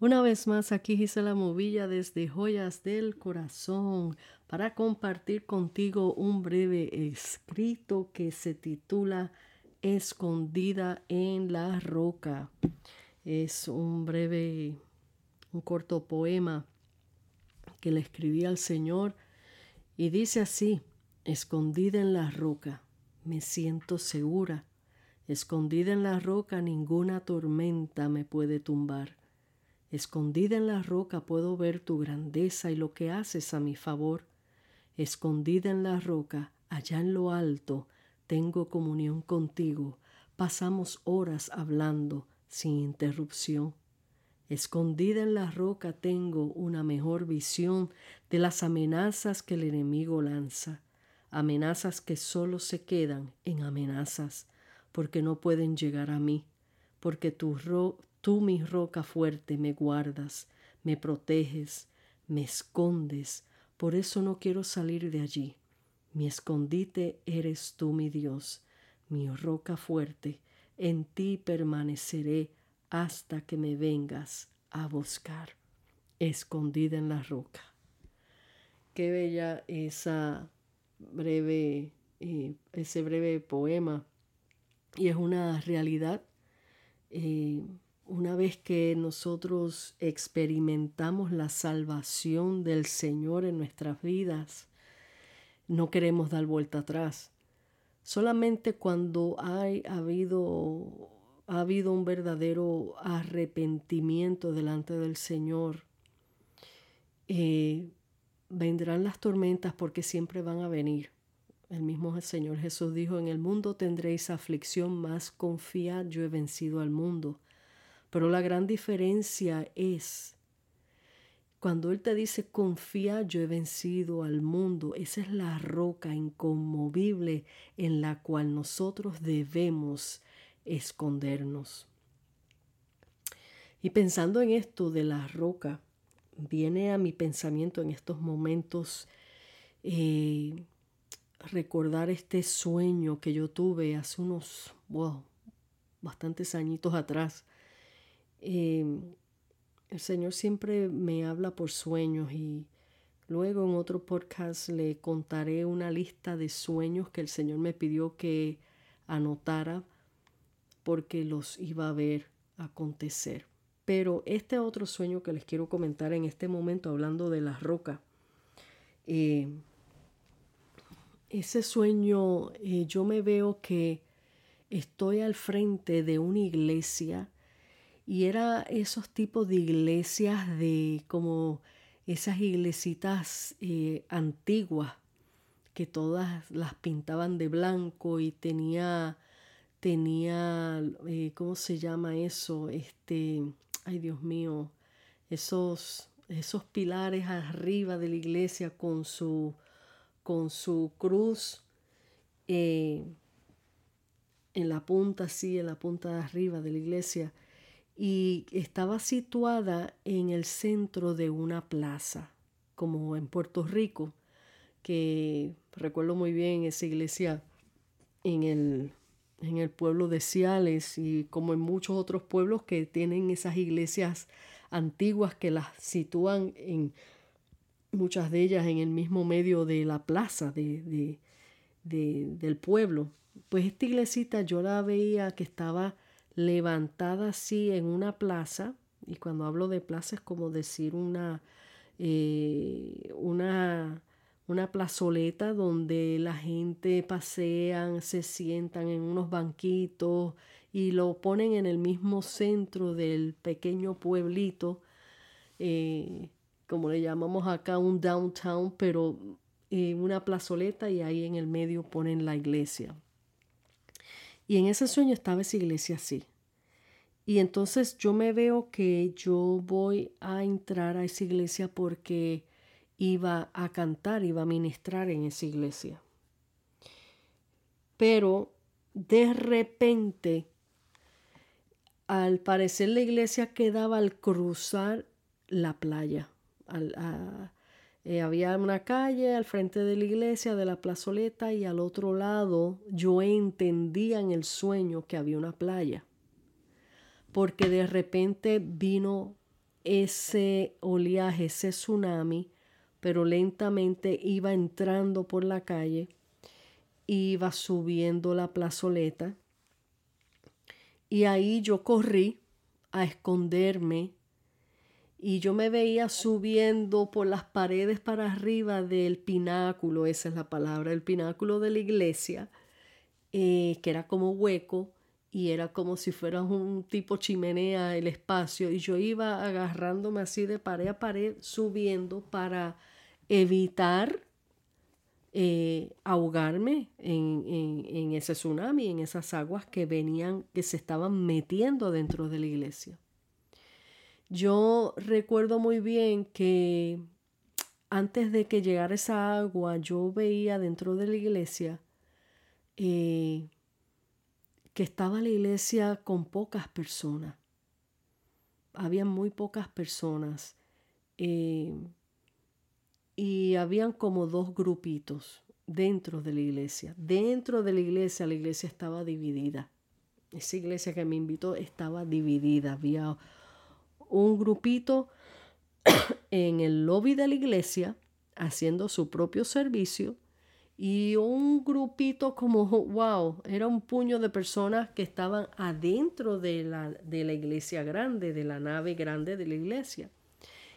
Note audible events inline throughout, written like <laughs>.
Una vez más, aquí Gisela Movilla desde Joyas del Corazón para compartir contigo un breve escrito que se titula Escondida en la Roca. Es un breve, un corto poema que le escribí al Señor y dice así, Escondida en la roca, me siento segura. Escondida en la roca, ninguna tormenta me puede tumbar. Escondida en la roca puedo ver tu grandeza y lo que haces a mi favor. Escondida en la roca, allá en lo alto, tengo comunión contigo. Pasamos horas hablando sin interrupción. Escondida en la roca tengo una mejor visión de las amenazas que el enemigo lanza, amenazas que solo se quedan en amenazas, porque no pueden llegar a mí, porque tu, Tú, mi roca fuerte, me guardas, me proteges, me escondes, por eso no quiero salir de allí. Mi escondite eres tú, mi Dios, mi roca fuerte, en ti permaneceré hasta que me vengas a buscar, escondida en la roca. Qué bella esa breve, eh, ese breve poema. Y es una realidad eh, una vez que nosotros experimentamos la salvación del Señor en nuestras vidas, no queremos dar vuelta atrás. Solamente cuando hay, ha, habido, ha habido un verdadero arrepentimiento delante del Señor, eh, vendrán las tormentas porque siempre van a venir. El mismo Señor Jesús dijo, en el mundo tendréis aflicción, más confiad, yo he vencido al mundo. Pero la gran diferencia es cuando Él te dice, confía, yo he vencido al mundo, esa es la roca inconmovible en la cual nosotros debemos escondernos. Y pensando en esto de la roca, viene a mi pensamiento en estos momentos eh, recordar este sueño que yo tuve hace unos, wow, bastantes añitos atrás Em, el Señor siempre me habla por sueños y luego en otro podcast le contaré una lista de sueños que el Señor me pidió que anotara porque los iba a ver acontecer. Pero este otro sueño que les quiero comentar en este momento, hablando de la roca, eh, ese sueño eh, yo me veo que estoy al frente de una iglesia y era esos tipos de iglesias de como esas iglesitas eh, antiguas que todas las pintaban de blanco y tenía tenía eh, cómo se llama eso este ay Dios mío esos esos pilares arriba de la iglesia con su con su cruz eh, en la punta así en la punta de arriba de la iglesia y estaba situada en el centro de una plaza, como en Puerto Rico, que recuerdo muy bien esa iglesia en el, en el pueblo de Ciales y como en muchos otros pueblos que tienen esas iglesias antiguas que las sitúan en muchas de ellas en el mismo medio de la plaza de, del pueblo. Pues esta iglesita yo la veía que estaba levantada así en una plaza, y cuando hablo de plaza es como decir una, eh, una, una plazoleta donde la gente pasean, se sientan en unos banquitos y lo ponen en el mismo centro del pequeño pueblito, eh, como le llamamos acá un downtown, pero eh, una plazoleta y ahí en el medio ponen la iglesia. Y en ese sueño estaba esa iglesia así. Y entonces yo me veo que yo voy a entrar a esa iglesia porque iba a cantar, iba a ministrar en esa iglesia. Pero de repente, al parecer la iglesia quedaba al cruzar la playa. Eh, había una calle al frente de la iglesia, de la plazoleta, y al otro lado yo entendía en el sueño que había una playa, porque de repente vino ese oleaje, ese tsunami, pero lentamente iba entrando por la calle, iba subiendo la plazoleta. Y ahí yo corrí a esconderme y yo me veía subiendo por las paredes para arriba del pináculo, esa es la palabra, el pináculo de la iglesia, eh, que era como hueco y era como si fuera un tipo chimenea el espacio y yo iba agarrándome así de pared a pared subiendo para evitar eh, ahogarme en, en ese tsunami, en esas aguas que venían, que se estaban metiendo dentro de la iglesia. Yo recuerdo muy bien que antes de que llegara esa agua, yo veía dentro de la iglesia eh, que estaba la iglesia con pocas personas. Había muy pocas personas. Eh, y habían como dos grupitos dentro de la iglesia. Dentro de la iglesia, la iglesia estaba dividida. Esa iglesia que me invitó estaba dividida. Había un grupito <coughs> en el lobby de la iglesia haciendo su propio servicio y un grupito como, <laughs> wow, era un puño de personas que estaban adentro de la, de la iglesia grande, de la nave grande de la iglesia.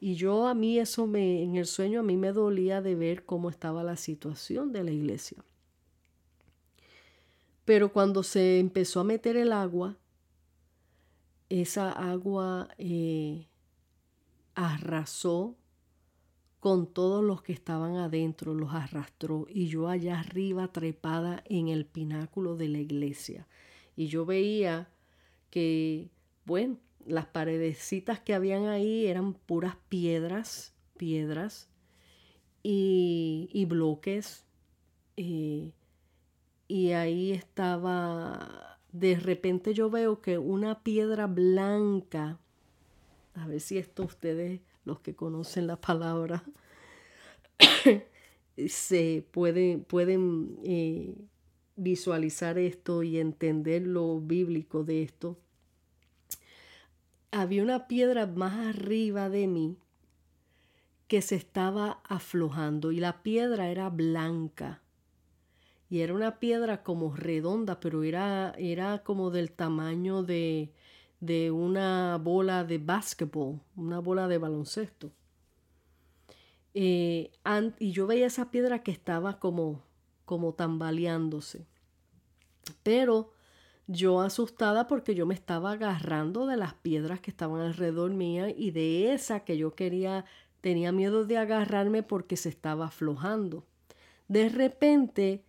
Y yo a mí eso me, en el sueño a mí me dolía de ver cómo estaba la situación de la iglesia. Pero cuando se empezó a meter el agua, esa agua eh, arrasó con todos los que estaban adentro, los arrastró y yo allá arriba trepada en el pináculo de la iglesia. Y yo veía que, bueno, las paredecitas que habían ahí eran puras piedras, piedras y, bloques. Eh, y ahí estaba de repente yo veo que una piedra blanca, a ver si esto ustedes, los que conocen la palabra, <coughs> se pueden, eh, visualizar esto y entender lo bíblico de esto. Había una piedra más arriba de mí que se estaba aflojando y la piedra era blanca y era una piedra como redonda, pero era, era como del tamaño de, de una bola de básquetbol, una bola de baloncesto. Eh, y yo veía esa piedra que estaba como, como tambaleándose. Pero yo asustada porque yo me estaba agarrando de las piedras que estaban alrededor mía y de esa que yo quería, tenía miedo de agarrarme porque se estaba aflojando. De repente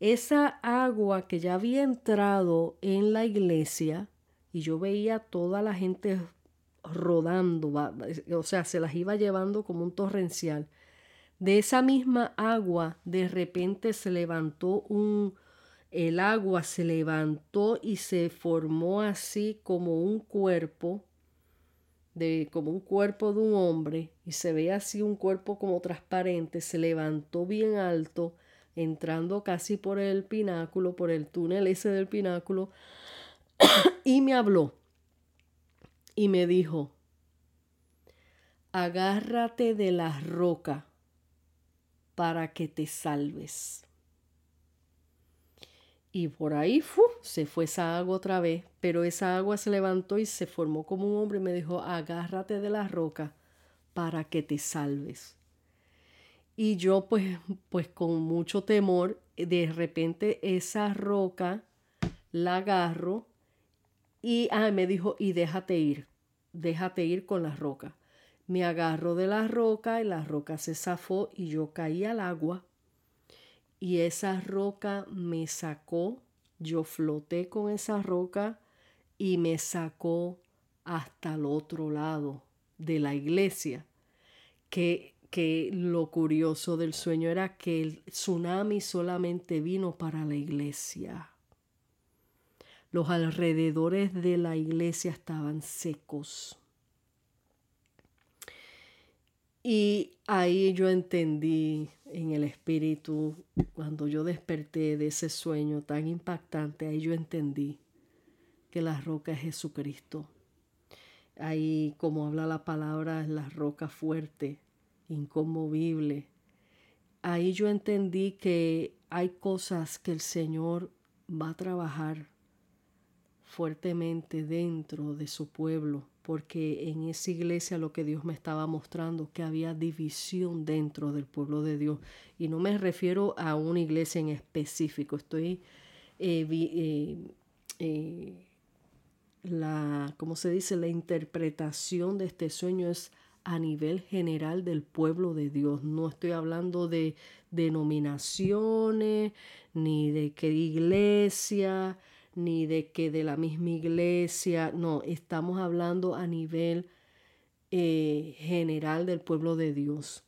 esa agua que ya había entrado en la iglesia y yo veía toda la gente rodando, o sea, se las iba llevando como un torrencial. De esa misma agua, de repente se levantó un, el agua se levantó y se formó así como un cuerpo, de, como un cuerpo de un hombre, y se ve así un cuerpo como transparente, se levantó bien alto entrando casi por el pináculo, por el túnel ese del pináculo, <coughs> y me habló y me dijo, agárrate de la roca para que te salves. Y por ahí se fue esa agua otra vez, pero esa agua se levantó y se formó como un hombre y me dijo, agárrate de la roca para que te salves. Y yo pues, pues con mucho temor, de repente esa roca la agarro y ah, me dijo, y déjate ir, déjate ir con la roca. Me agarro de la roca y la roca se zafó y yo caí al agua. Y esa roca me sacó, yo floté con esa roca y me sacó hasta el otro lado de la iglesia, que que lo curioso del sueño era que el tsunami solamente vino para la iglesia. Los alrededores de la iglesia estaban secos. Y ahí yo entendí en el espíritu, cuando yo desperté de ese sueño tan impactante, ahí yo entendí que la roca es Jesucristo. Ahí, como habla la palabra, es la roca fuerte, inconmovible. Ahí yo entendí que hay cosas que el Señor va a trabajar fuertemente dentro de su pueblo, porque en esa iglesia lo que Dios me estaba mostrando, que había división dentro del pueblo de Dios. Y no me refiero a una iglesia en específico, estoy, eh, eh, eh, la, ¿cómo se dice? La interpretación de este sueño es a nivel general del pueblo de Dios. No estoy hablando de denominaciones, ni de qué iglesia, ni de que de la misma iglesia. No, estamos hablando a nivel eh, general del pueblo de Dios.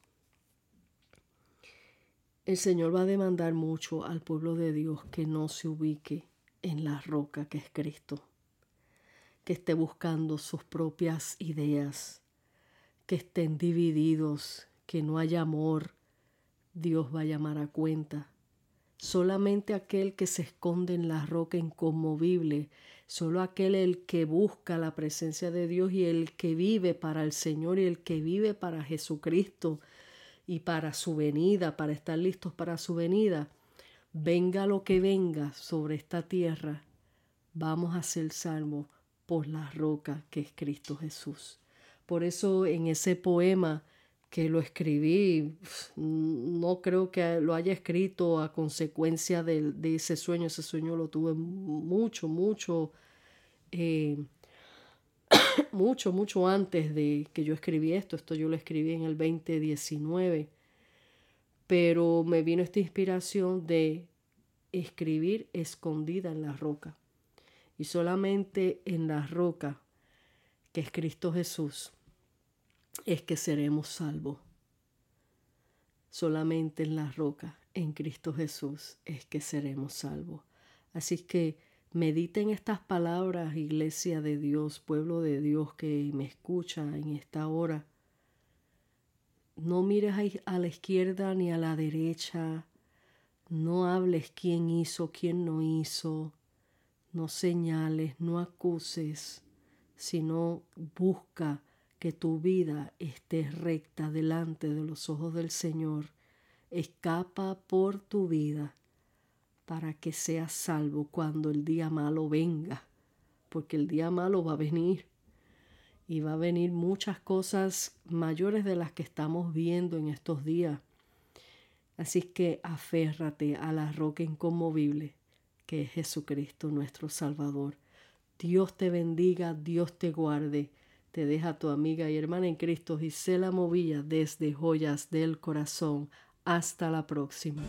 El Señor va a demandar mucho al pueblo de Dios que no se ubique en la roca que es Cristo, que esté buscando sus propias ideas, que estén divididos, que no haya amor, Dios va a llamar a cuenta. Solamente aquel que se esconde en la roca inconmovible, solo aquel el que busca la presencia de Dios y el que vive para el Señor y el que vive para Jesucristo y para su venida, para estar listos para su venida, venga lo que venga sobre esta tierra, vamos a ser salvos por la roca que es Cristo Jesús. Por eso en ese poema que lo escribí, no creo que lo haya escrito a consecuencia de, ese sueño. Ese sueño lo tuve mucho, mucho, eh, <coughs> mucho, mucho antes de que yo escribí esto. Esto yo lo escribí en el 2019. Pero me vino esta inspiración de escribir escondida en la roca. Y solamente en la roca, que es Cristo Jesús, es que seremos salvos. Solamente en la roca, en Cristo Jesús, es que seremos salvos. Así que mediten estas palabras, iglesia de Dios, pueblo de Dios que me escucha en esta hora. No mires a la izquierda ni a la derecha. No hables quién hizo, quién no hizo. No señales, no acuses, sino busca que tu vida esté recta delante de los ojos del Señor. Escapa por tu vida para que seas salvo cuando el día malo venga, porque el día malo va a venir y va a venir muchas cosas mayores de las que estamos viendo en estos días. Así que aférrate a la roca inconmovible que es Jesucristo nuestro Salvador. Dios te bendiga, Dios te guarde. Te deja tu amiga y hermana en Cristo Gisela Movilla desde Joyas del Corazón. Hasta la próxima.